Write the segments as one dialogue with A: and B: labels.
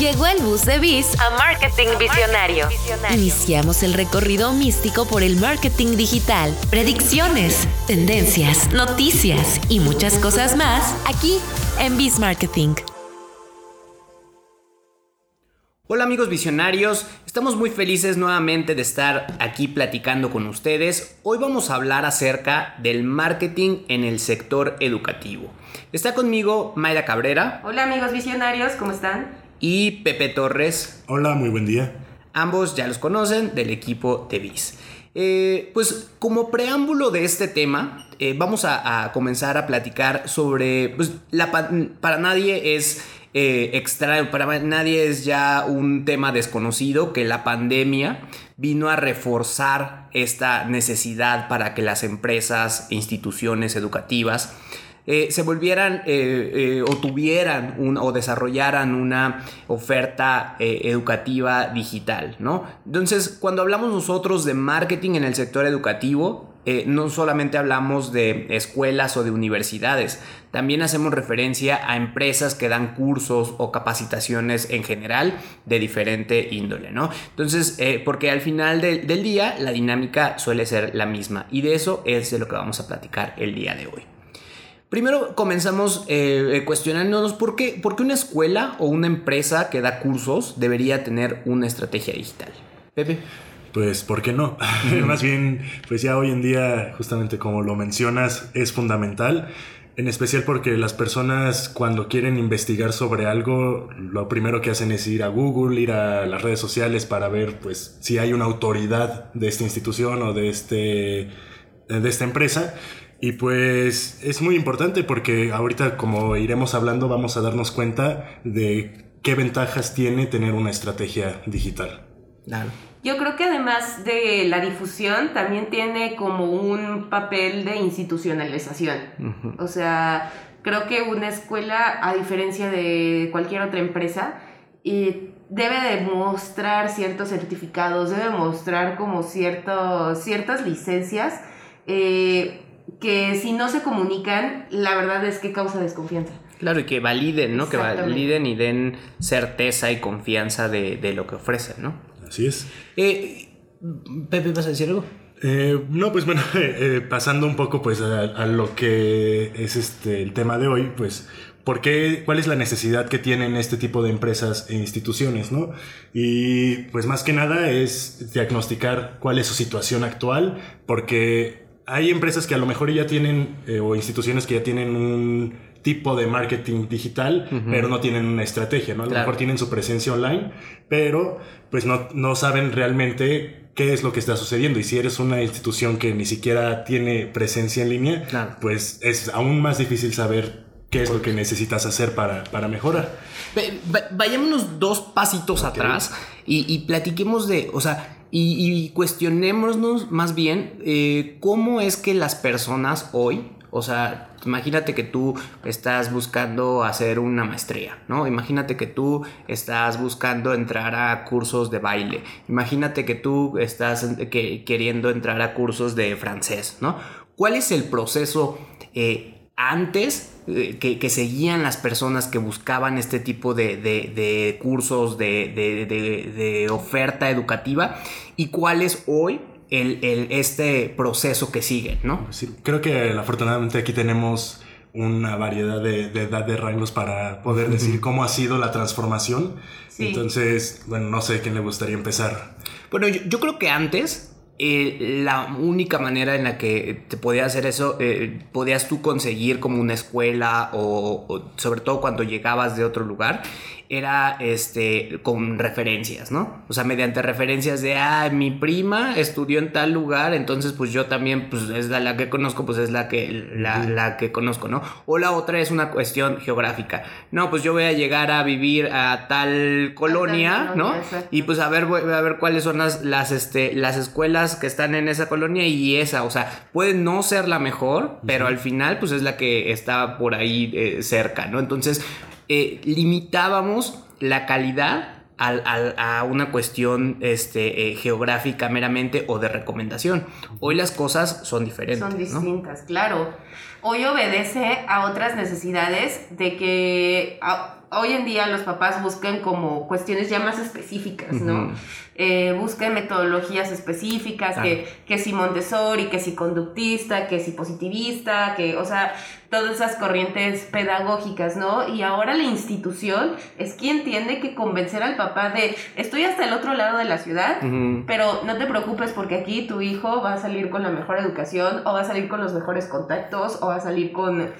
A: Llegó el bus de Biz
B: a Marketing Visionario.
A: Iniciamos el recorrido místico por el marketing digital, predicciones, tendencias, noticias y muchas cosas más aquí en Biz Marketing.
C: Hola amigos visionarios, estamos muy felices nuevamente de estar aquí platicando con ustedes. Hoy vamos a hablar acerca del marketing en el sector educativo. Está conmigo Mayra Cabrera.
D: Hola amigos visionarios, ¿cómo están?
C: Y Pepe Torres.
E: Hola, muy buen día.
C: Ambos ya los conocen del equipo de BIS. Eh, pues como preámbulo de este tema, eh, vamos a, comenzar a platicar sobre, pues la, para nadie es eh, extraño, para nadie es ya un tema desconocido que la pandemia vino a reforzar esta necesidad para que las empresas e instituciones educativas eh, se volvieran eh, o tuvieran o desarrollaran una oferta educativa digital, ¿no? Entonces, cuando hablamos nosotros de marketing en el sector educativo, eh, no solamente hablamos de escuelas o de universidades, también hacemos referencia a empresas que dan cursos o capacitaciones en general de diferente índole, ¿no? Entonces, eh, porque al final del día la dinámica suele ser la misma y de eso es de lo que vamos a platicar el día de hoy. Primero comenzamos eh, cuestionándonos por qué, por qué una escuela o una empresa que da cursos debería tener una estrategia digital. Pepe.
E: Pues, ¿por qué no? Más bien, pues ya hoy en día, justamente como lo mencionas, es fundamental. En especial porque las personas cuando quieren investigar sobre algo, lo primero que hacen es ir a Google, ir a las redes sociales para ver pues si hay una autoridad de esta institución o de, este, de esta empresa. Y pues es muy importante porque ahorita como iremos hablando vamos a darnos cuenta de qué ventajas tiene tener una estrategia digital.
D: Claro. Yo creo que además de la difusión, también tiene como un papel de institucionalización. O sea, creo que una escuela, a diferencia de cualquier otra empresa, debe demostrar ciertos certificados, debe mostrar como ciertas licencias eh, que si no se comunican, la verdad es que causa desconfianza.
C: Claro, y que validen, ¿no? Que validen y den certeza y confianza de, de lo que ofrecen, ¿no?
E: Así es.
C: Eh, Pepe, ¿vas a decir algo?
E: Eh, no, pues bueno, eh, pasando un poco pues a, lo que es este el tema de hoy, pues ¿por qué, cuál es la necesidad que tienen este tipo de empresas e instituciones, no? Y pues más que nada es diagnosticar cuál es su situación actual, porque hay empresas que a lo mejor ya tienen o instituciones que ya tienen un tipo de marketing digital, pero no tienen una estrategia, ¿no? A lo mejor tienen su presencia online, pero pues no, no saben realmente qué es lo que está sucediendo. Y si eres una institución que ni siquiera tiene presencia en línea, pues es aún más difícil saber qué es lo que necesitas hacer para, para mejorar.
C: Vayámonos dos pasitos atrás y, platiquemos de, o sea, y, cuestionémonos más bien eh, cómo es que las personas hoy, o sea, imagínate que tú estás buscando hacer una maestría, ¿no? Imagínate que tú estás buscando entrar a cursos de baile. Imagínate que tú estás queriendo entrar a cursos de francés, ¿no? ¿Cuál es el proceso eh, antes eh, que, seguían las personas que buscaban este tipo de, cursos, de, oferta educativa? ¿Y cuál es hoy el, este proceso que sigue, ¿no?
E: creo que afortunadamente aquí tenemos una variedad de, edad de rangos para poder decir cómo ha sido la transformación. Entonces, bueno, no sé quién le gustaría empezar.
C: Bueno, yo, creo que antes eh, la única manera en la que te podías hacer eso, eh, podías tú conseguir como una escuela o, sobre todo cuando llegabas de otro lugar, era este, con referencias, ¿no? O sea, mediante referencias de, ah, mi prima estudió en tal lugar, entonces pues yo también, pues es la, que conozco, pues es la que, la, que conozco, ¿no? O la otra es una cuestión geográfica. No, pues yo voy a llegar a vivir a tal colonia, ¿no? Y pues a ver, a ver cuáles son las, las, este, las escuelas que están en esa colonia y esa, o sea, puede no ser la mejor, pero al final pues es la que está por ahí eh, cerca, ¿no? Entonces, eh, limitábamos la calidad a, una cuestión este, eh, geográfica meramente o de recomendación. Hoy las cosas son diferentes.
D: Son distintas, claro. Hoy obedece a otras necesidades de que hoy en día los papás buscan como cuestiones ya más específicas, ¿no? Eh, buscan metodologías específicas, que, que si Montessori, que si conductista, que si positivista, que, o sea, todas esas corrientes pedagógicas, ¿no? Y ahora la institución es quien tiene que convencer al papá de, estoy hasta el otro lado de la ciudad, pero no te preocupes porque aquí tu hijo va a salir con la mejor educación o va a salir con los mejores contactos o va a salir con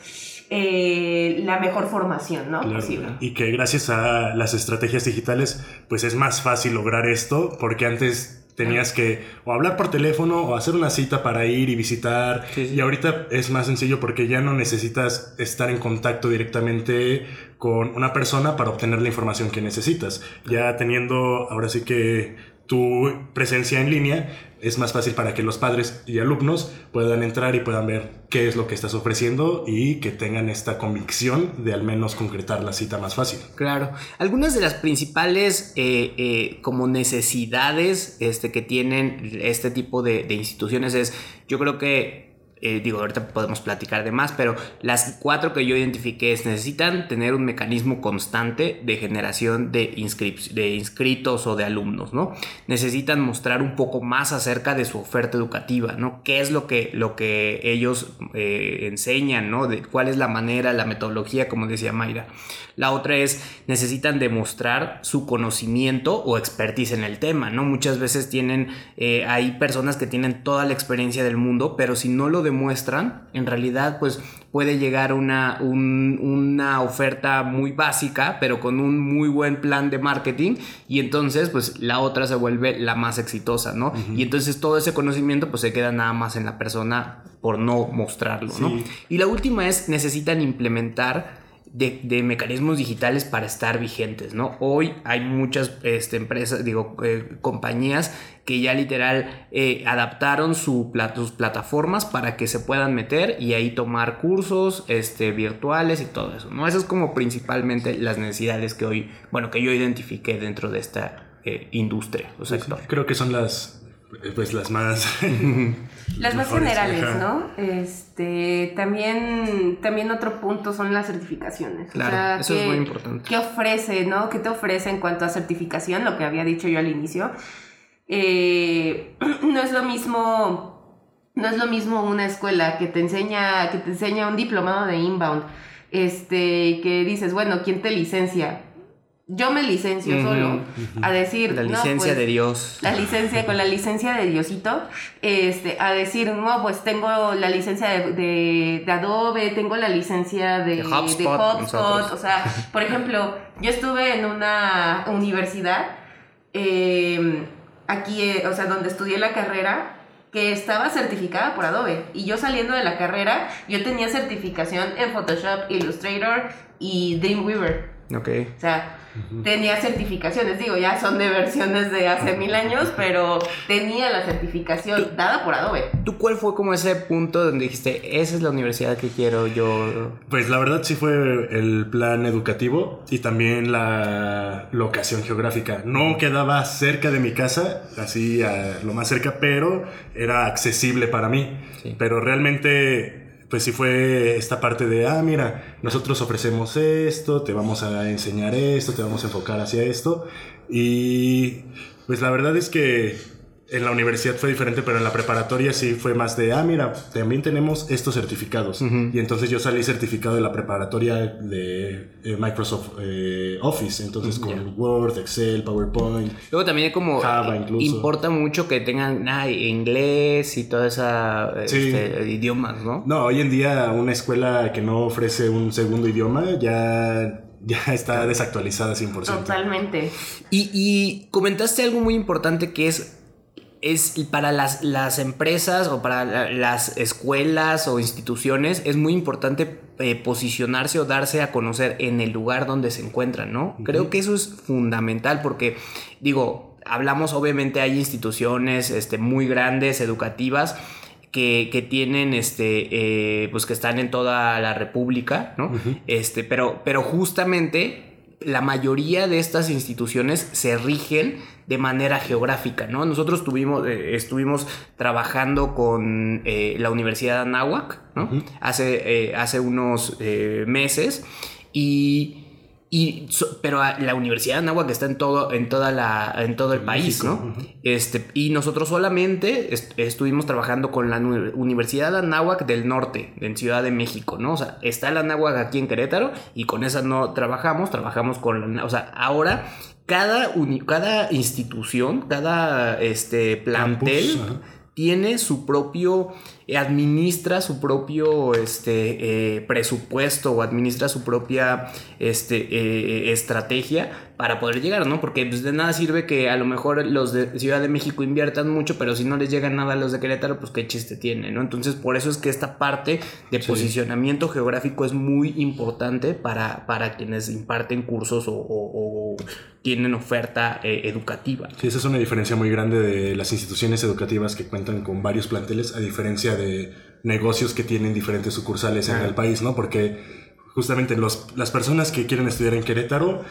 D: eh, la mejor formación, ¿no? Posible.
E: Y que gracias a las estrategias digitales, pues es más fácil lograr esto, porque antes tenías que o hablar por teléfono o hacer una cita para ir y visitar. Y ahorita es más sencillo porque ya no necesitas estar en contacto directamente con una persona para obtener la información que necesitas. Ya teniendo ahora sí que tu presencia en línea, es más fácil para que los padres y alumnos puedan entrar y puedan ver qué es lo que estás ofreciendo y que tengan esta convicción de al menos concretar la cita más fácil.
C: Claro. Algunas de las principales eh, eh, como necesidades este, que tienen este tipo de, de instituciones es, yo creo que eh, digo, ahorita podemos platicar de más, pero las cuatro que yo identifiqué es necesitan tener un mecanismo constante de generación de, de inscritos o de alumnos, ¿no? Necesitan mostrar un poco más acerca de su oferta educativa, ¿no? ¿Qué es lo que, lo que ellos eh, enseñan, ¿no? De cuál es la manera, la metodología, como decía Mayra. La otra es, necesitan demostrar su conocimiento o expertise en el tema, ¿no? Muchas veces tienen, eh, hay personas que tienen toda la experiencia del mundo, pero si no lo demuestran, en realidad, pues puede llegar una, una oferta muy básica, pero con un muy buen plan de marketing, y entonces, pues la otra se vuelve la más exitosa, ¿no? Y entonces todo ese conocimiento, pues se queda nada más en la persona por no mostrarlo, ¿no? Y la última es, necesitan implementar de, mecanismos digitales para estar vigentes, ¿no? Hoy hay muchas este, empresas, digo, eh, compañías que ya literal eh, adaptaron su sus plataformas para que se puedan meter y ahí tomar cursos este, virtuales y todo eso, ¿no? Esas es como principalmente las necesidades que hoy, bueno, que yo identifiqué dentro de esta eh, industria o sector.
E: creo que son las pues las más
D: las más generales no este también también otro punto son las certificaciones.
C: Claro eso es muy importante.
D: qué ofrece no qué te ofrece en cuanto a certificación lo que había dicho yo al inicio. Eh, no es lo mismo no es lo mismo una escuela que te enseña que te enseña un diplomado de inbound este que dices bueno quién te licencia yo me licencio solo a decir
C: la licencia
D: pues,
C: de Dios.
D: la licencia con la licencia de Diosito este a decir no pues tengo la licencia de, de, Adobe tengo la licencia de, HubSpot, o sea por ejemplo yo estuve en una universidad em, aquí eh, o sea donde estudié la carrera que estaba certificada por Adobe y yo saliendo de la carrera yo tenía certificación en Photoshop Illustrator y Dreamweaver
C: Ok.
D: O sea, tenía certificaciones, digo, ya son de versiones de hace mil años, pero tenía la certificación dada por Adobe.
C: ¿Tú cuál fue como ese punto donde dijiste, esa es la universidad que quiero yo?
E: Pues la verdad sí fue el plan educativo y también la locación geográfica. No quedaba cerca de mi casa, así a lo más cerca, pero era accesible para mí. Pero realmente pues sí fue esta parte de, ah, mira, nosotros ofrecemos esto, te vamos a enseñar esto, te vamos a enfocar hacia esto. Y pues la verdad es que en la universidad fue diferente, pero en la preparatoria sí fue más de, ah, mira, también tenemos estos certificados. Y entonces yo salí certificado de la preparatoria de eh, Microsoft eh, Office, entonces con Word, Excel, PowerPoint.
C: Luego también como Java incluso. importa mucho que tengan inglés y toda esa este, idiomas, ¿no?
E: No, hoy en día una escuela que no ofrece un segundo idioma ya ya está desactualizada 100%.
D: Totalmente.
C: Y, y, comentaste algo muy importante que es es para las, las, empresas o para las escuelas o instituciones es muy importante eh, posicionarse o darse a conocer en el lugar donde se encuentran, ¿no? Creo que eso es fundamental porque, digo, hablamos obviamente hay instituciones este, muy grandes, educativas, que, tienen, este, eh, pues que están en toda la República, ¿no? este, pero, pero justamente la mayoría de estas instituciones se rigen de manera geográfica, ¿no? Nosotros tuvimos, eh, estuvimos trabajando con eh, la Universidad de Anáhuac, ¿no? hace, eh, hace unos meses y Y, pero la Universidad de Anáhuac está en todo, en toda la, en todo el país, ¿no? este, y nosotros solamente estuvimos trabajando con la Universidad de Anáhuac del Norte, en Ciudad de México, ¿no? O sea, está la Anáhuac aquí en Querétaro y con esa no trabajamos, trabajamos con la, o sea, ahora cada, cada institución, cada este, plantel tiene su propio administra su propio este, eh, presupuesto o administra su propia este, eh, estrategia para poder llegar, ¿no? Porque pues, de nada sirve que a lo mejor los de Ciudad de México inviertan mucho, pero si no les llega nada a los de Querétaro, pues qué chiste tiene, ¿no? Entonces, por eso es que esta parte de posicionamiento geográfico es muy importante para, para quienes imparten cursos o, tienen oferta eh, educativa.
E: Sí, esa es una diferencia muy grande de las instituciones educativas que cuentan con varios planteles, a diferencia de negocios que tienen diferentes sucursales en el país, ¿no? Porque justamente los, las personas que quieren estudiar en Querétaro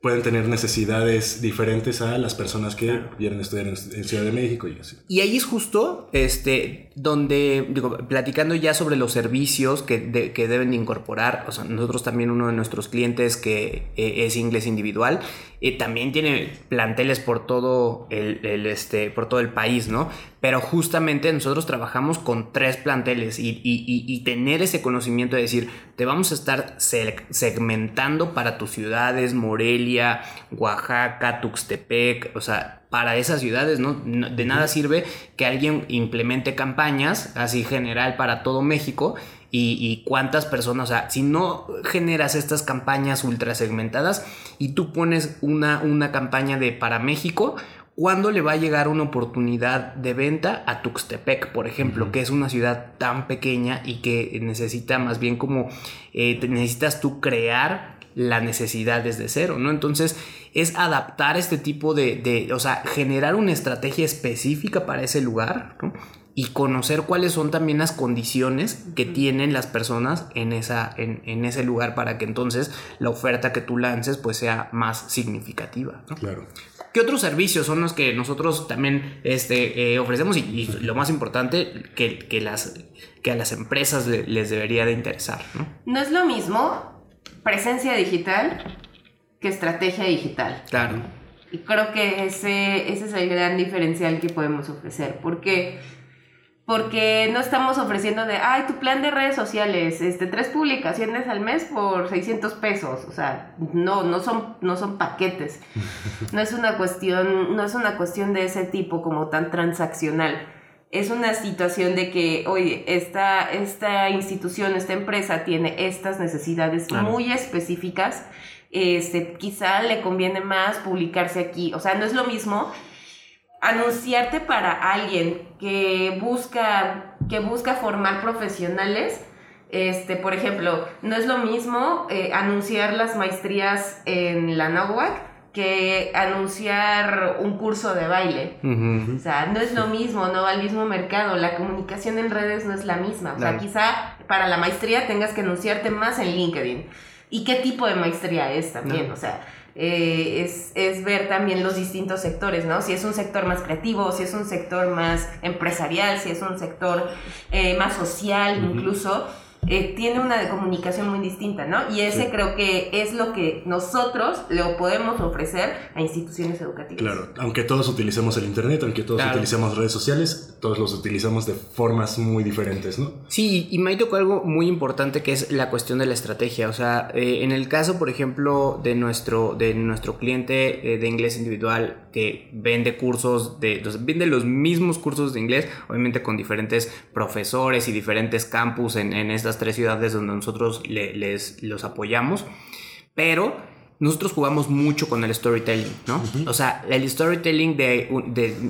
E: pueden tener necesidades diferentes a las personas que quieren estudiar en, Ciudad de México y así.
C: Y ahí es justo este, donde, digo, platicando ya sobre los servicios que, que deben incorporar, o sea, nosotros también uno de nuestros clientes que eh, es inglés individual, eh, también tiene planteles por todo el, el, este, por todo el país, ¿no? Pero justamente nosotros trabajamos con tres planteles y, y, y, tener ese conocimiento de decir, te vamos a estar segmentando para tus ciudades, Morelia, Oaxaca, Tuxtepec, o sea, para esas ciudades, ¿no? De nada sirve que alguien implemente campañas así general para todo México y, cuántas personas, o sea, si no generas estas campañas ultra segmentadas y tú pones una, una campaña de para México, ¿cuándo le va a llegar una oportunidad de venta a Tuxtepec, por ejemplo, que es una ciudad tan pequeña y que necesita más bien como eh, necesitas tú crear la necesidad desde cero, ¿no? Entonces es adaptar este tipo de, de, o sea, generar una estrategia específica para ese lugar, ¿no? y conocer cuáles son también las condiciones que tienen las personas en, esa, en, ese lugar para que entonces la oferta que tú lances pues sea más significativa.
E: Claro.
C: ¿Qué otros servicios son los que nosotros también este, eh, ofrecemos y, lo más importante que, que, las, que a las empresas les debería de interesar? ¿no?
D: no es lo mismo presencia digital que estrategia digital.
C: Claro.
D: Y creo que ese, ese es el gran diferencial que podemos ofrecer, porque porque no estamos ofreciendo de, ay, tu plan de redes sociales, este, tres publicaciones al mes por 600 pesos, o sea, no, no son, no son paquetes, no es una cuestión, no es una cuestión de ese tipo como tan transaccional, es una situación de que, oye, esta, esta institución, esta empresa tiene estas necesidades muy específicas, este, quizá le conviene más publicarse aquí, o sea, no es lo mismo anunciarte para alguien que busca, que busca formar profesionales, este, por ejemplo, no es lo mismo eh, anunciar las maestrías en la NOWAC que anunciar un curso de baile. O sea, no es lo mismo, no va al mismo mercado. La comunicación en redes no es la misma. O sea, quizá para la maestría tengas que anunciarte más en LinkedIn. ¿Y qué tipo de maestría es también? O sea, eh, es, es, ver también los distintos sectores, ¿no? Si es un sector más creativo, si es un sector más empresarial, si es un sector eh, más social incluso. Eh, tiene una comunicación muy distinta, ¿no? Y ese creo que es lo que nosotros le podemos ofrecer a instituciones educativas.
E: Claro, aunque todos utilicemos el Internet, aunque todos utilicemos redes sociales, todos los utilizamos de formas muy diferentes, ¿no?
C: Sí, y me tocó algo muy importante que es la cuestión de la estrategia. O sea, eh, en el caso, por ejemplo, de nuestro, de nuestro cliente eh, de inglés individual que vende cursos, de, vende los mismos cursos de inglés, obviamente con diferentes profesores y diferentes campus en, en tres ciudades donde nosotros les los apoyamos, pero nosotros jugamos mucho con el storytelling, ¿no? O sea, el storytelling de,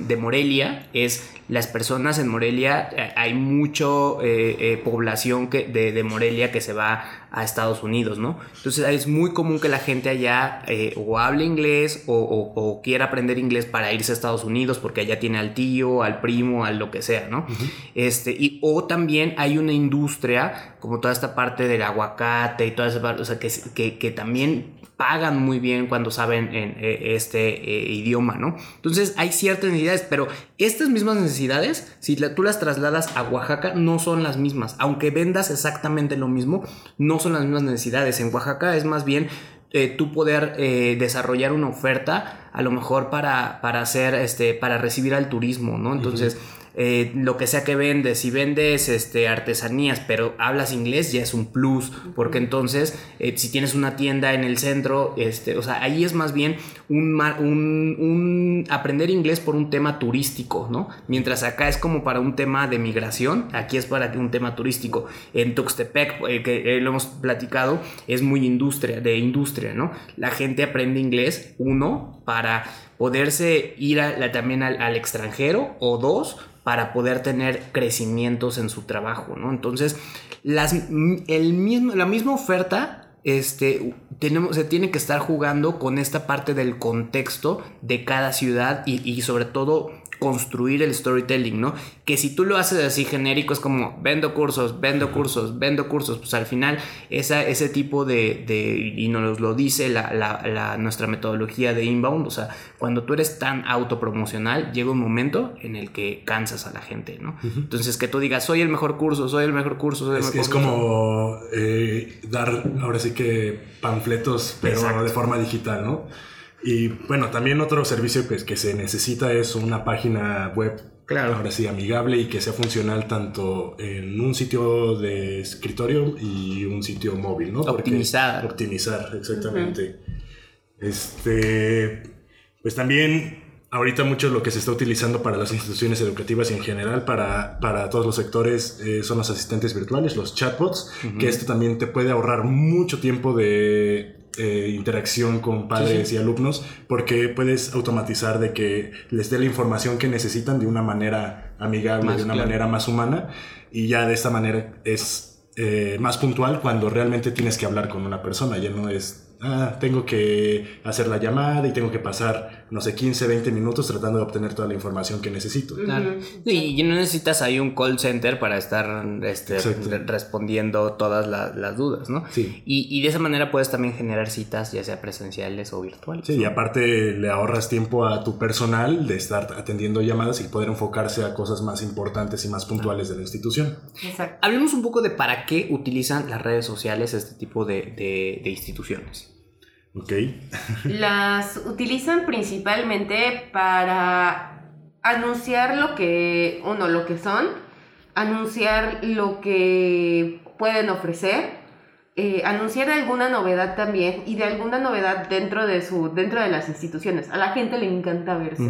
C: de, Morelia es las personas en Morelia, eh, hay mucho eh, eh, población que, de, Morelia que se va a Estados Unidos, ¿no? Entonces es muy común que la gente allá o hable inglés o, quiera aprender inglés para irse a Estados Unidos porque allá tiene al tío, al primo, al lo que sea, ¿no? este, y, o también hay una industria como toda esta parte del aguacate y toda esa parte, o sea, que, que, que también pagan muy bien cuando saben en, eh, este eh, idioma, ¿no? Entonces hay ciertas necesidades, pero estas mismas necesidades, si tú las trasladas a Oaxaca, no son las mismas. Aunque vendas exactamente lo mismo, no son las mismas necesidades. En Oaxaca es más bien eh, tú poder desarrollar una oferta a lo mejor para, para hacer, este, para recibir al turismo, ¿no? Entonces, eh, lo que sea que vendes, si vendes este, artesanías, pero hablas inglés, ya es un plus, porque entonces, eh, si tienes una tienda en el centro, este, o sea, ahí es más bien un, un- un aprender inglés por un tema turístico, ¿no? Mientras acá es como para un tema de migración, aquí es para un tema turístico. En Tuxtepec, eh, que lo hemos platicado, es muy industria, de industria, ¿no? La gente aprende inglés, uno, para poderse ir a la- también al, al extranjero, o dos, para poder tener crecimientos en su trabajo, ¿no? Entonces, las, el mismo, la misma oferta este, tenemos, se tiene que estar jugando con esta parte del contexto de cada ciudad y, y sobre todo construir el storytelling, ¿no? Que si tú lo haces así genérico es como vendo cursos, vendo cursos, vendo cursos, pues al final esa, ese tipo de, de- y nos lo dice la, la- la- nuestra metodología de inbound, o sea, cuando tú eres tan autopromocional, llega un momento en el que cansas a la gente, ¿no? Entonces que tú digas, soy el mejor curso, soy el mejor curso, soy el
E: Es,
C: mejor
E: es
C: curso.
E: como eh, dar ahora sí que panfletos, pero
C: Exacto.
E: de forma digital, ¿no? Y bueno, también otro servicio que, que se necesita es una página web,
C: Claro.
E: ahora sí, amigable y que sea funcional tanto en un sitio de escritorio y un sitio móvil, ¿no? Porque-
C: Optimizada.
E: Optimizar, exactamente. Este, pues también ahorita mucho lo que se está utilizando para las instituciones educativas y en general para, para todos los sectores eh, son los asistentes virtuales, los chatbots, que esto también te puede ahorrar mucho tiempo de eh, interacción con padres y alumnos porque puedes automatizar de que les dé la información que necesitan de una manera amigable,
C: Más
E: de una
C: claro.
E: manera más humana y ya de esta manera es eh, más puntual cuando realmente tienes que hablar con una persona, ya no es, ah, tengo que hacer la llamada y tengo que pasar, no sé, 15, 20 minutos tratando de obtener toda la información que necesito.
C: Claro. Y no necesitas ahí un call center para estar este, re- respondiendo todas la- las dudas, ¿no?
E: Sí.
C: Y, y de esa manera puedes también generar citas, ya sea presenciales o virtuales.
E: Sí, y aparte le ahorras tiempo a tu personal de estar atendiendo llamadas y poder enfocarse a cosas más importantes y más puntuales de la institución.
D: Exacto.
C: Hablemos un poco de para qué utilizan las redes sociales este tipo de, de- de instituciones.
E: ¿Ok?
D: Las utilizan principalmente para anunciar lo que, uno, lo que son, anunciar lo que pueden ofrecer, eh, anunciar alguna novedad también y de alguna novedad dentro de su, dentro de las instituciones. A la gente le encanta verse.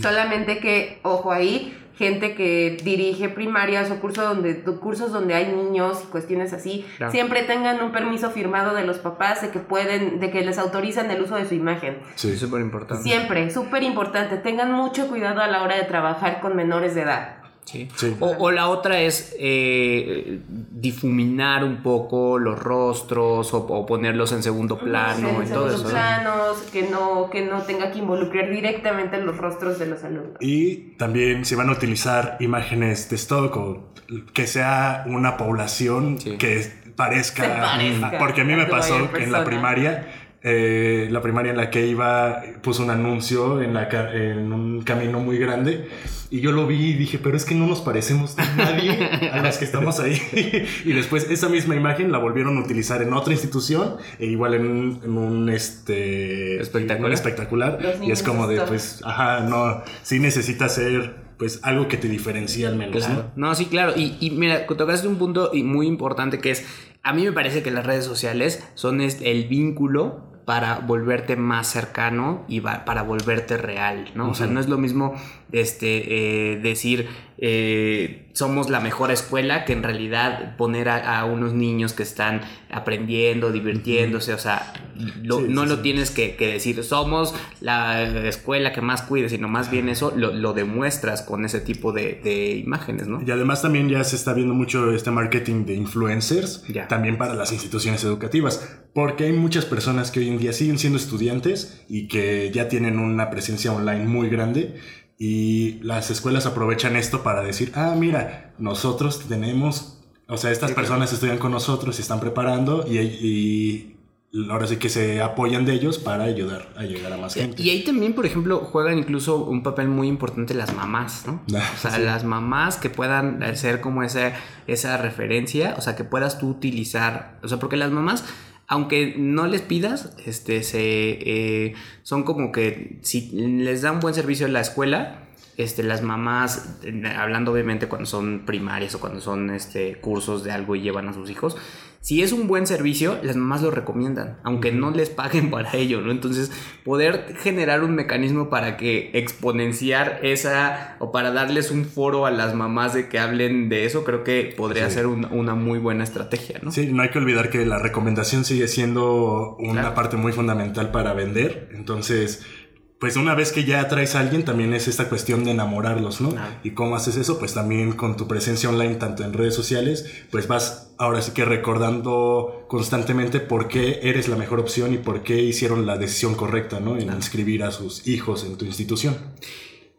D: Solamente que, ojo ahí, gente que dirige primarias o cursos donde, cursos donde hay niños y cuestiones así,
C: Claro.
D: siempre tengan un permiso firmado de los papás de que pueden, de que les autorizan el uso de su imagen.
E: Sí.
C: Súper importante.
D: Siempre, súper importante, tengan mucho cuidado a la hora de trabajar con menores de edad.
C: Sí.
E: Sí.
C: O, o la otra es eh, difuminar un poco los rostros o, o ponerlos en segundo plano
D: En
C: y todo eso. ¿no?
D: planos, que no, que no tenga que involucrar directamente los rostros de los alumnos.
E: Y también si van a utilizar imágenes de stock o que sea una población
C: Sí.
E: que parezca,
D: parezca
E: porque a mí me pasó que en la primaria eh, la primaria en la que iba puso un anuncio en, la, ca- en un camino muy grande y yo lo vi y dije, pero es que no nos parecemos a nadie a los que estamos ahí. y después esa misma imagen la volvieron a utilizar en otra institución e igual en un, en un, este,
C: Espectacular.
E: Y es como de, pues, ajá, no, sí necesita ser pues algo que te diferencie al menos,
C: Claro. No, sí, claro. Y, y mira, tocaste un punto muy importante que es, a mí me parece que las redes sociales son el vínculo para volverte más cercano y para volverte real, ¿no? O sea, no es lo mismo este, eh, decir eh, somos la mejor escuela que en realidad poner a, a unos niños que están aprendiendo, divirtiéndose, o sea, lo-
E: Sí,
C: no
E: sí,
C: lo
E: sí.
C: tienes que, que decir somos la escuela que más cuide, sino más bien eso lo, lo demuestras con ese tipo de, de imágenes, ¿no?
E: Y además también ya se está viendo mucho este marketing de influencers,
C: Ya.
E: también para las instituciones educativas, porque hay muchas personas que hoy en día siguen siendo estudiantes y que ya tienen una presencia online muy grande y las escuelas aprovechan esto para decir, ah, mira, nosotros tenemos, o sea, estas personas estudian con nosotros, se están preparando y, y ahora sí que se apoyan de ellos para ayudar a llegar a más gente.
C: Y ahí también, por ejemplo, juegan incluso un papel muy importante las mamás, ¿no?
E: Ah,
C: O sea,
E: sí.
C: las mamás que puedan ser como esa, esa referencia, o sea, que puedas tú utilizar, o sea, porque las mamás aunque no les pidas, este, se, eh, son como que si les dan buen servicio la escuela, este, las mamás, hablando obviamente cuando son primarias o cuando son este, cursos de algo y llevan a sus hijos, si es un buen servicio, las mamás lo recomiendan, aunque no les paguen para ello, ¿no? Entonces, poder generar un mecanismo para que exponenciar esa o para darles un foro a las mamás de que hablen de eso, creo que podría ser una muy buena estrategia, ¿no?
E: Sí, no hay que olvidar que la recomendación sigue siendo una parte muy fundamental para vender. Entonces, pues una vez que ya traes a alguien, también es esta cuestión de enamorarlos, ¿no? ¿Y cómo haces eso? Pues también con tu presencia online, tanto en redes sociales, pues vas ahora sí que recordando constantemente por qué eres la mejor opción y por qué hicieron la decisión correcta, ¿no? En inscribir a sus hijos en tu institución.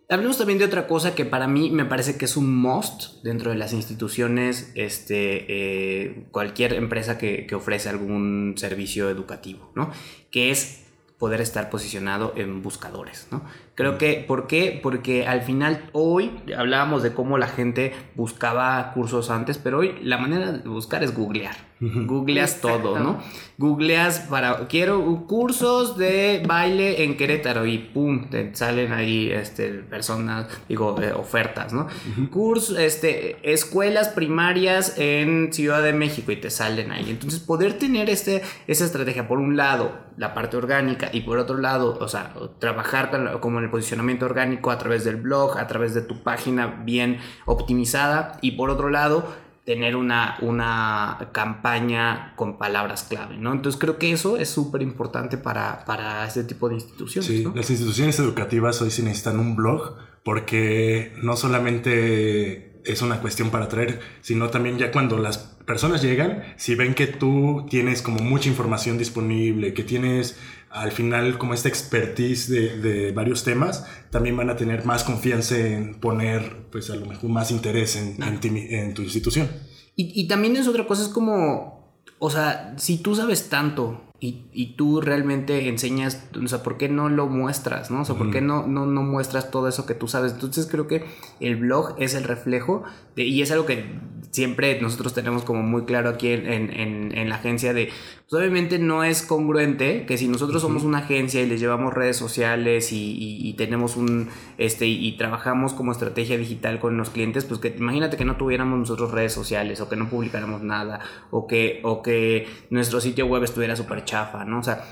C: Hablemos también de otra cosa que para mí me parece que es un must dentro de las instituciones, este, eh, cualquier empresa que, que ofrece algún servicio educativo, ¿no? Que es poder estar posicionado en buscadores, ¿no? Creo que, ¿por qué? Porque al final hoy hablábamos de cómo la gente buscaba cursos antes, pero hoy la manera de buscar es googlear. Googleas todo, ¿no? Googleas para, quiero cursos de baile en Querétaro y pum, te salen ahí este, personas, digo, eh, ofertas, ¿no? Cursos, este, escuelas primarias en Ciudad de México y te salen ahí. Entonces, poder tener este, esa estrategia, por un lado, la parte orgánica y por otro lado, o sea, trabajar como en el posicionamiento orgánico a través del blog, a través de tu página bien optimizada y por otro lado, tener una, una campaña con palabras clave, ¿no? Entonces creo que eso es súper importante para, para este tipo de instituciones.
E: Sí, las instituciones educativas hoy se necesitan un blog porque no solamente es una cuestión para atraer, sino también ya cuando las personas llegan, si ven que tú tienes como mucha información disponible, que tienes al final como esta expertise de, varios temas, también van a tener más confianza en poner, pues a lo mejor más interés en, en, tu institución.
C: Y, y, también es otra cosa, es como, o sea, si tú sabes tanto y, y, tú realmente enseñas, o sea, ¿por qué no lo muestras, no? O sea, ¿por qué no, no, no muestras todo eso que tú sabes? Entonces creo que el blog es el reflejo de, y es algo que siempre nosotros tenemos como muy claro aquí en, en, en la agencia de pues, obviamente no es congruente que si nosotros somos una agencia y les llevamos redes sociales y, tenemos un, este, y, trabajamos como estrategia digital con los clientes, pues que imagínate que no tuviéramos nosotros redes sociales o que no publicáramos nada o que, o que nuestro sitio web estuviera súper chafa, ¿no? O sea,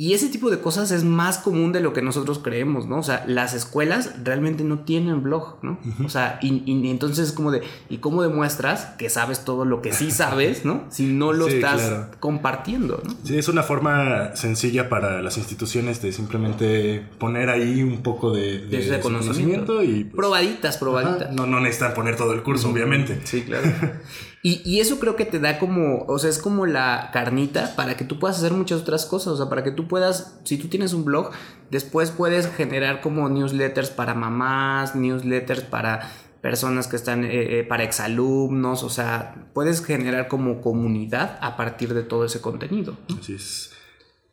C: y ese tipo de cosas es más común de lo que nosotros creemos, ¿no? O sea, las escuelas realmente no tienen blog, ¿no? O sea, y, entonces es como de, ¿y cómo demuestras que sabes todo lo que sí sabes, ¿no? Si no lo estás compartiendo, ¿no?
E: Sí, es una forma sencilla para las instituciones de simplemente poner ahí un poco de,
C: de, conocimiento. y...
E: Pues,
C: probaditas, probaditas.
E: No, no necesitan poner todo el curso, obviamente.
C: Sí, claro. Y, eso creo que te da como, o sea, es como la carnita para que tú puedas hacer muchas otras cosas, o sea, para que tú puedas, si tú tienes un blog, después puedes generar como newsletters para mamás, newsletters para personas que están, eh, eh, para exalumnos, o sea, puedes generar como comunidad a partir de todo ese contenido.
E: Así es.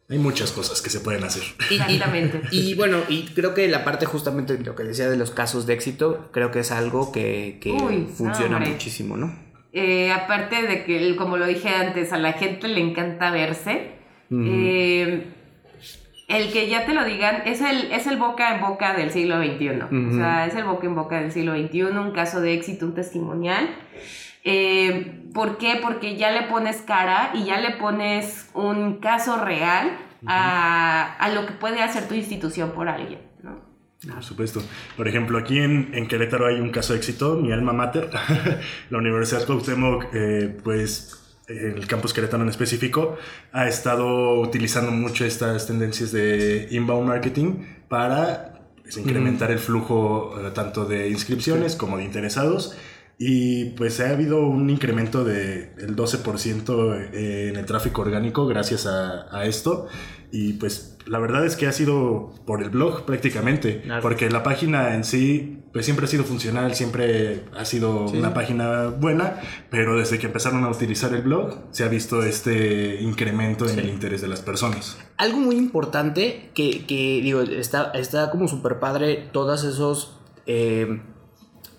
E: Hay muchas cosas que se pueden hacer.
D: Exactamente.
C: Y, bueno, y creo que la parte justamente de lo que decía de los casos de éxito, creo que es algo que, funciona muchísimo, ¿no?
D: Eh, aparte de que, como lo dije antes, a la gente le encanta verse. Eh, el que ya te lo digan es el, es el boca en boca del siglo XXI. O sea, es el boca en boca del siglo XXI, un caso de éxito, un testimonial. Eh, ¿Por qué? Porque ya le pones cara y ya le pones un caso real a, a, lo que puede hacer tu institución por alguien.
E: Por supuesto. Por ejemplo, aquí en, en, Querétaro hay un caso de éxito, mi alma mater, la Universidad Cuauhtémoc, eh, pues el campus querétaro en específico, ha estado utilizando mucho estas tendencias de inbound marketing para pues, incrementar el flujo eh, tanto de inscripciones como de interesados. Y pues ha habido un incremento del de 12% en el tráfico orgánico gracias a, a esto. Y pues la verdad es que ha sido por el blog prácticamente, porque la página en sí pues siempre ha sido funcional, siempre ha sido una página buena, pero desde que empezaron a utilizar el blog se ha visto este incremento en el interés de las personas.
C: Algo muy importante que, que digo, está, está como súper padre todos esos... Eh,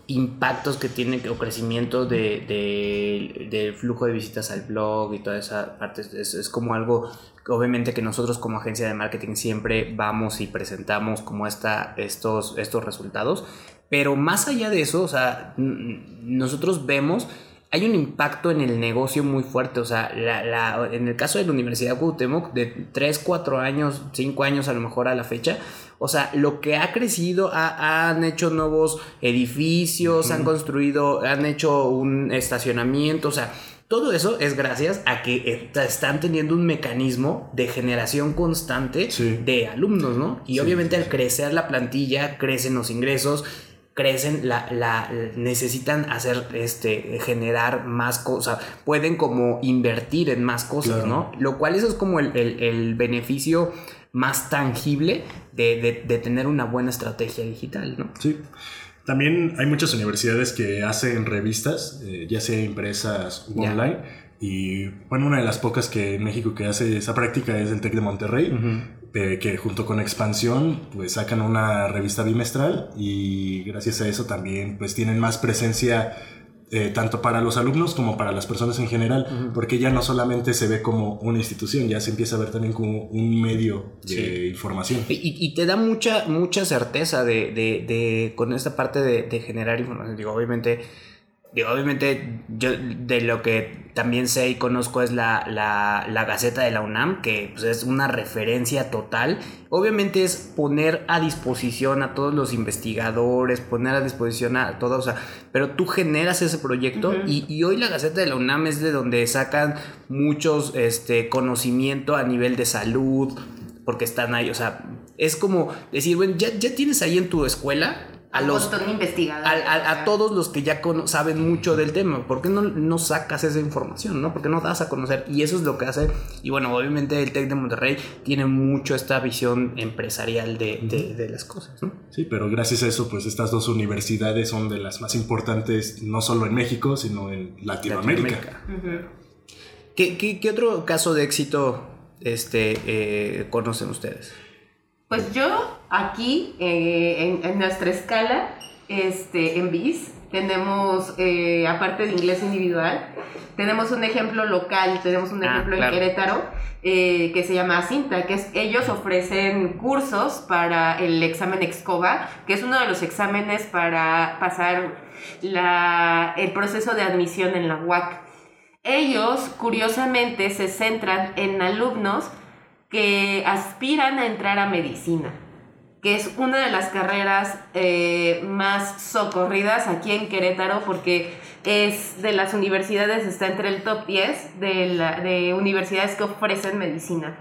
C: impactos que tiene o crecimiento de, de, del flujo de visitas al blog y toda esa parte es, es como algo obviamente que nosotros como agencia de marketing siempre vamos y presentamos como esta, estos, estos resultados. Pero más allá de eso o sea nosotros vemos hay un impacto en el negocio muy fuerte. O sea, la, en el caso de la Universidad Cuauhtémoc, de 3, 4 años, 5 años a lo mejor a la fecha, o sea, lo que ha crecido, han hecho nuevos edificios, han construido, han hecho un estacionamiento, o sea, todo eso es gracias a que están teniendo un mecanismo de generación constante de alumnos, ¿no? Y obviamente al crecer la plantilla, crecen los ingresos crecen, la, la, necesitan hacer, este, generar más cosas, pueden como invertir en más cosas, ¿no? Lo cual eso es como el, el, beneficio más tangible de, de, tener una buena estrategia digital, ¿no?
E: Sí. También hay muchas universidades que hacen revistas, eh, ya sea impresas o online. Y bueno, una de las pocas que en México que hace esa práctica es el TEC de Monterrey que junto con Expansión pues sacan una revista bimestral y gracias a eso también pues tienen más presencia eh, tanto para los alumnos como para las personas en general, porque ya no solamente se ve como una institución, ya se empieza a ver también como un medio de información.
C: Y, te da mucha, mucha certeza de, de, de con esta parte de, de generar información. Digo, obviamente obviamente yo de lo que también sé y conozco es la, la, Gaceta de la UNAM, que pues, es una referencia total. Obviamente es poner a disposición a todos los investigadores, poner a disposición a todos, o sea, pero tú generas ese proyecto y, y, hoy la Gaceta de la UNAM es de donde sacan muchos este, conocimiento a nivel de salud, porque están ahí, o sea, es como decir, bueno, ya, ya tienes ahí en tu escuela a los a, todos los que ya saben mucho del tema. ¿Por qué no, no, sacas esa información? ¿no? ¿Por qué no das a conocer? Y eso es lo que hace. Y bueno, obviamente el TEC de Monterrey tiene mucho esta visión empresarial de, de, las cosas. ¿no?
E: Sí, pero gracias a eso, pues estas dos universidades son de las más importantes, no solo en México, sino en Latinoamérica.
C: ¿Qué, qué, qué, otro caso de éxito este, eh, conocen ustedes?
D: Pues yo aquí, eh, en, nuestra escala, este, en BIS, tenemos, eh, aparte de inglés individual, tenemos un ejemplo local, tenemos un ah, ejemplo en Querétaro, eh, que se llama Cinta, que es, ellos ofrecen cursos para el examen EXCOBA, que es uno de los exámenes para pasar la, el proceso de admisión en la UAC. Ellos, curiosamente, se centran en alumnos que aspiran a entrar a medicina, que es una de las carreras eh, más socorridas aquí en Querétaro porque es de las universidades, está entre el top 10 de, la, de universidades que ofrecen medicina.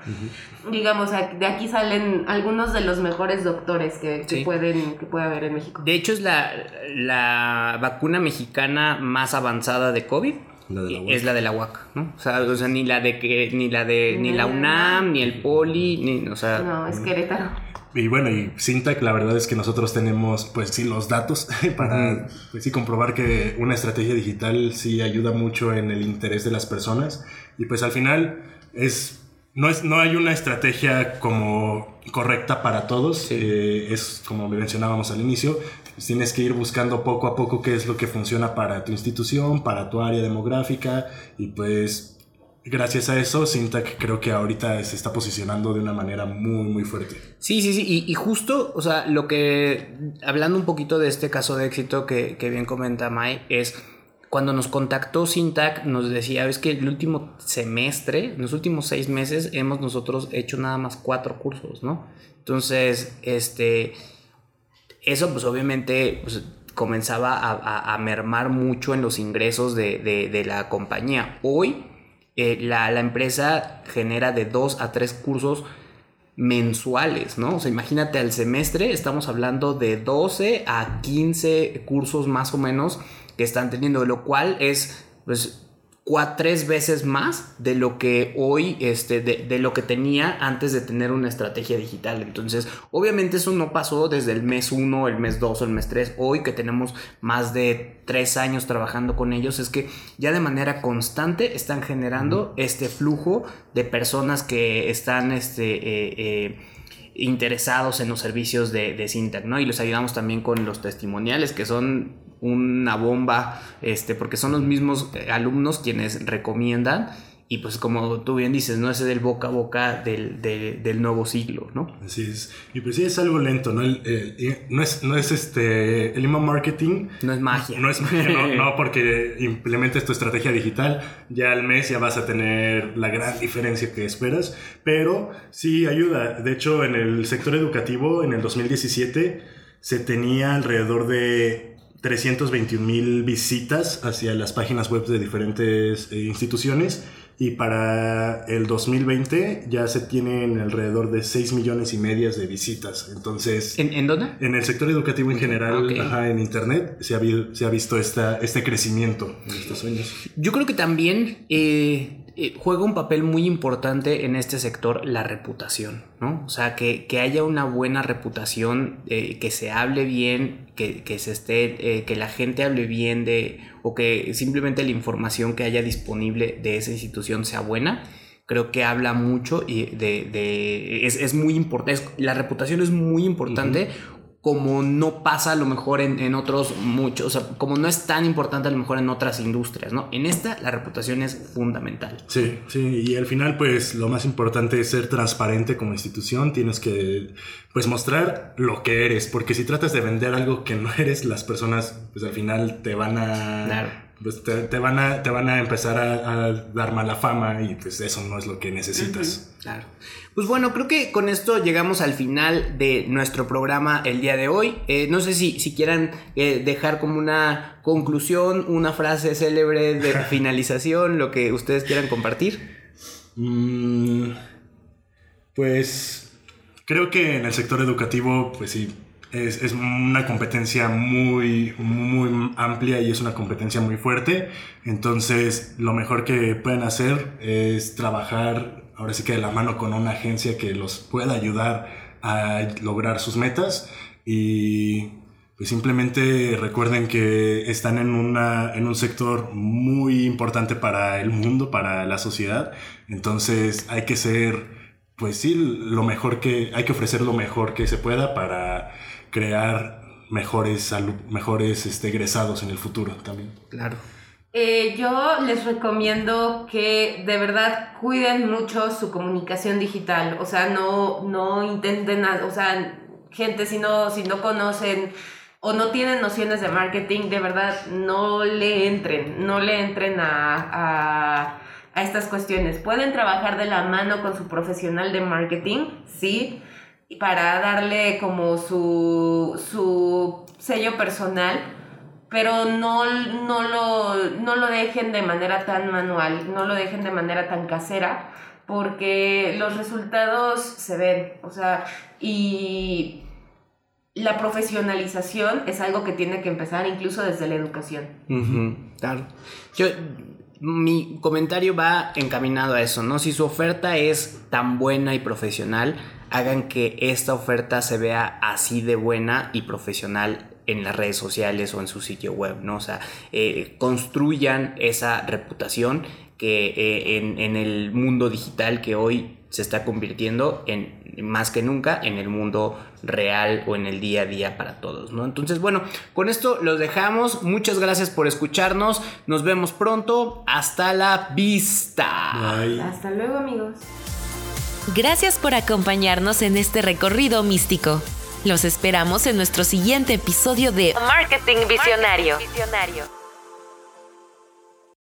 D: Digamos, de aquí salen algunos de los mejores doctores que, pueden, que puede haber en México.
C: De hecho, es la, la vacuna mexicana más avanzada de COVID es la de la UAC, ¿no? O sea, ni la de que, ni la de, ni la UNAM, ni el Poli, ni, o sea.
D: No, es Querétaro.
E: Y bueno, y Sintac, la verdad es que nosotros tenemos, pues sí, los datos para, pues sí, comprobar que una estrategia digital sí ayuda mucho en el interés de las personas. Y pues al final es, no, es, no hay una estrategia como correcta para todos. Eh, es como mencionábamos al inicio, pues tienes que ir buscando poco a poco qué es lo que funciona para tu institución, para tu área demográfica y pues gracias a eso Syntac creo que ahorita se está posicionando de una manera muy muy fuerte.
C: Sí, sí, sí, y, justo, o sea, lo que, hablando un poquito de este caso de éxito que, que bien comenta Mai, es cuando nos contactó Syntac, nos decía, es que el último semestre, en los últimos seis meses, hemos nosotros hecho nada más cuatro cursos, ¿no? Entonces, este eso pues obviamente pues, comenzaba a, mermar mucho en los ingresos de, la compañía. Hoy eh, la, empresa genera de dos a tres cursos mensuales, ¿no? O sea, imagínate al semestre, estamos hablando de 12 a 15 cursos más o menos que están teniendo, lo cual es pues tres veces más de lo que hoy, este, de, lo que tenía antes de tener una estrategia digital. Entonces, obviamente eso no pasó desde el mes 1, el mes 2 o el mes 3. Hoy que tenemos más de 3 años trabajando con ellos, es que ya de manera constante están generando este flujo de personas que están, este, eh, eh, interesados en los servicios de, de ¿no? Y los ayudamos también con los testimoniales que son una bomba, este, porque son los mismos eh, alumnos quienes recomiendan y pues como tú bien dices, ¿no? Ese del boca a boca del, del nuevo siglo, ¿no?
E: Así es. Y pues sí, es algo lento, ¿no? no, es, no es este... El email marketing...
C: No es magia.
E: No es magia, no, no, porque implementes tu estrategia digital, ya al mes ya vas a tener la gran diferencia que esperas, pero sí ayuda. De hecho, en el sector educativo, en el 2017, se tenía alrededor de 321 mil visitas hacia las páginas web de diferentes eh, instituciones y para el 2020 ya se tienen alrededor de 6 millones y medias de visitas. Entonces...
C: ¿En, dónde?
E: En el sector educativo en general, en Internet, se ha, se ha visto esta, este crecimiento en estos años.
C: Yo creo que también eh, juega un papel muy importante en este sector la reputación, ¿no? O sea, que, haya una buena reputación, eh, que se hable bien, que, que se esté, que la gente hable bien de o que simplemente la información que haya disponible de esa institución sea buena, creo que habla mucho y de, es, muy importante, la reputación es muy importante. Como no pasa a lo mejor en, otros muchos, o sea, como no es tan importante a lo mejor en otras industrias, ¿no? En esta la reputación es fundamental.
E: Sí, sí, y al final pues lo más importante es ser transparente como institución, tienes que pues mostrar lo que eres, porque si tratas de vender algo que no eres, las personas pues al final te van a... Pues te, van a, te van a empezar a, dar mala fama y pues eso no es lo que necesitas.
C: Claro. Pues bueno, creo que con esto llegamos al final de nuestro programa el día de hoy. Eh, no sé si, si quieran eh, dejar como una conclusión, una frase célebre de finalización, lo que ustedes quieran compartir.
E: Mm, pues Creo que en el sector educativo, pues sí, es, es, una competencia muy, muy amplia y es una competencia muy fuerte. Entonces, lo mejor que pueden hacer es trabajar, ahora sí que de la mano con una agencia que los pueda ayudar a lograr sus metas y pues simplemente recuerden que están en, una, en un sector muy importante para el mundo, para la sociedad. Entonces, hay que ser pues sí, lo mejor que hay que ofrecer lo mejor que se pueda para crear mejores mejores este, egresados en el futuro también.
C: Claro.
D: Eh, yo les recomiendo que de verdad cuiden mucho su comunicación digital, o sea, no, no intenten, o sea, gente si no, si no conocen o no tienen nociones de marketing, de verdad no le entren, no le entren a a estas cuestiones. Pueden trabajar de la mano con su profesional de marketing, sí, para darle como su, su sello personal, pero no, no, lo, no lo dejen de manera tan manual, no lo dejen de manera tan casera, porque los resultados se ven, o sea, y la profesionalización es algo que tiene que empezar incluso desde la educación.
C: claro. Yo mi comentario va encaminado a eso, ¿no? Si su oferta es tan buena y profesional, hagan que esta oferta se vea así de buena y profesional en las redes sociales o en su sitio web, ¿no? O sea, eh, construyan esa reputación que eh, en, en el mundo digital que hoy se está convirtiendo en más que nunca en el mundo real o en el día a día para todos, ¿no? Entonces, bueno, con esto los dejamos. Muchas gracias por escucharnos. Nos vemos pronto. Hasta la vista.
D: Hasta luego, amigos.
A: Gracias por acompañarnos en este recorrido místico. Los esperamos en nuestro siguiente episodio de
B: Marketing Visionario.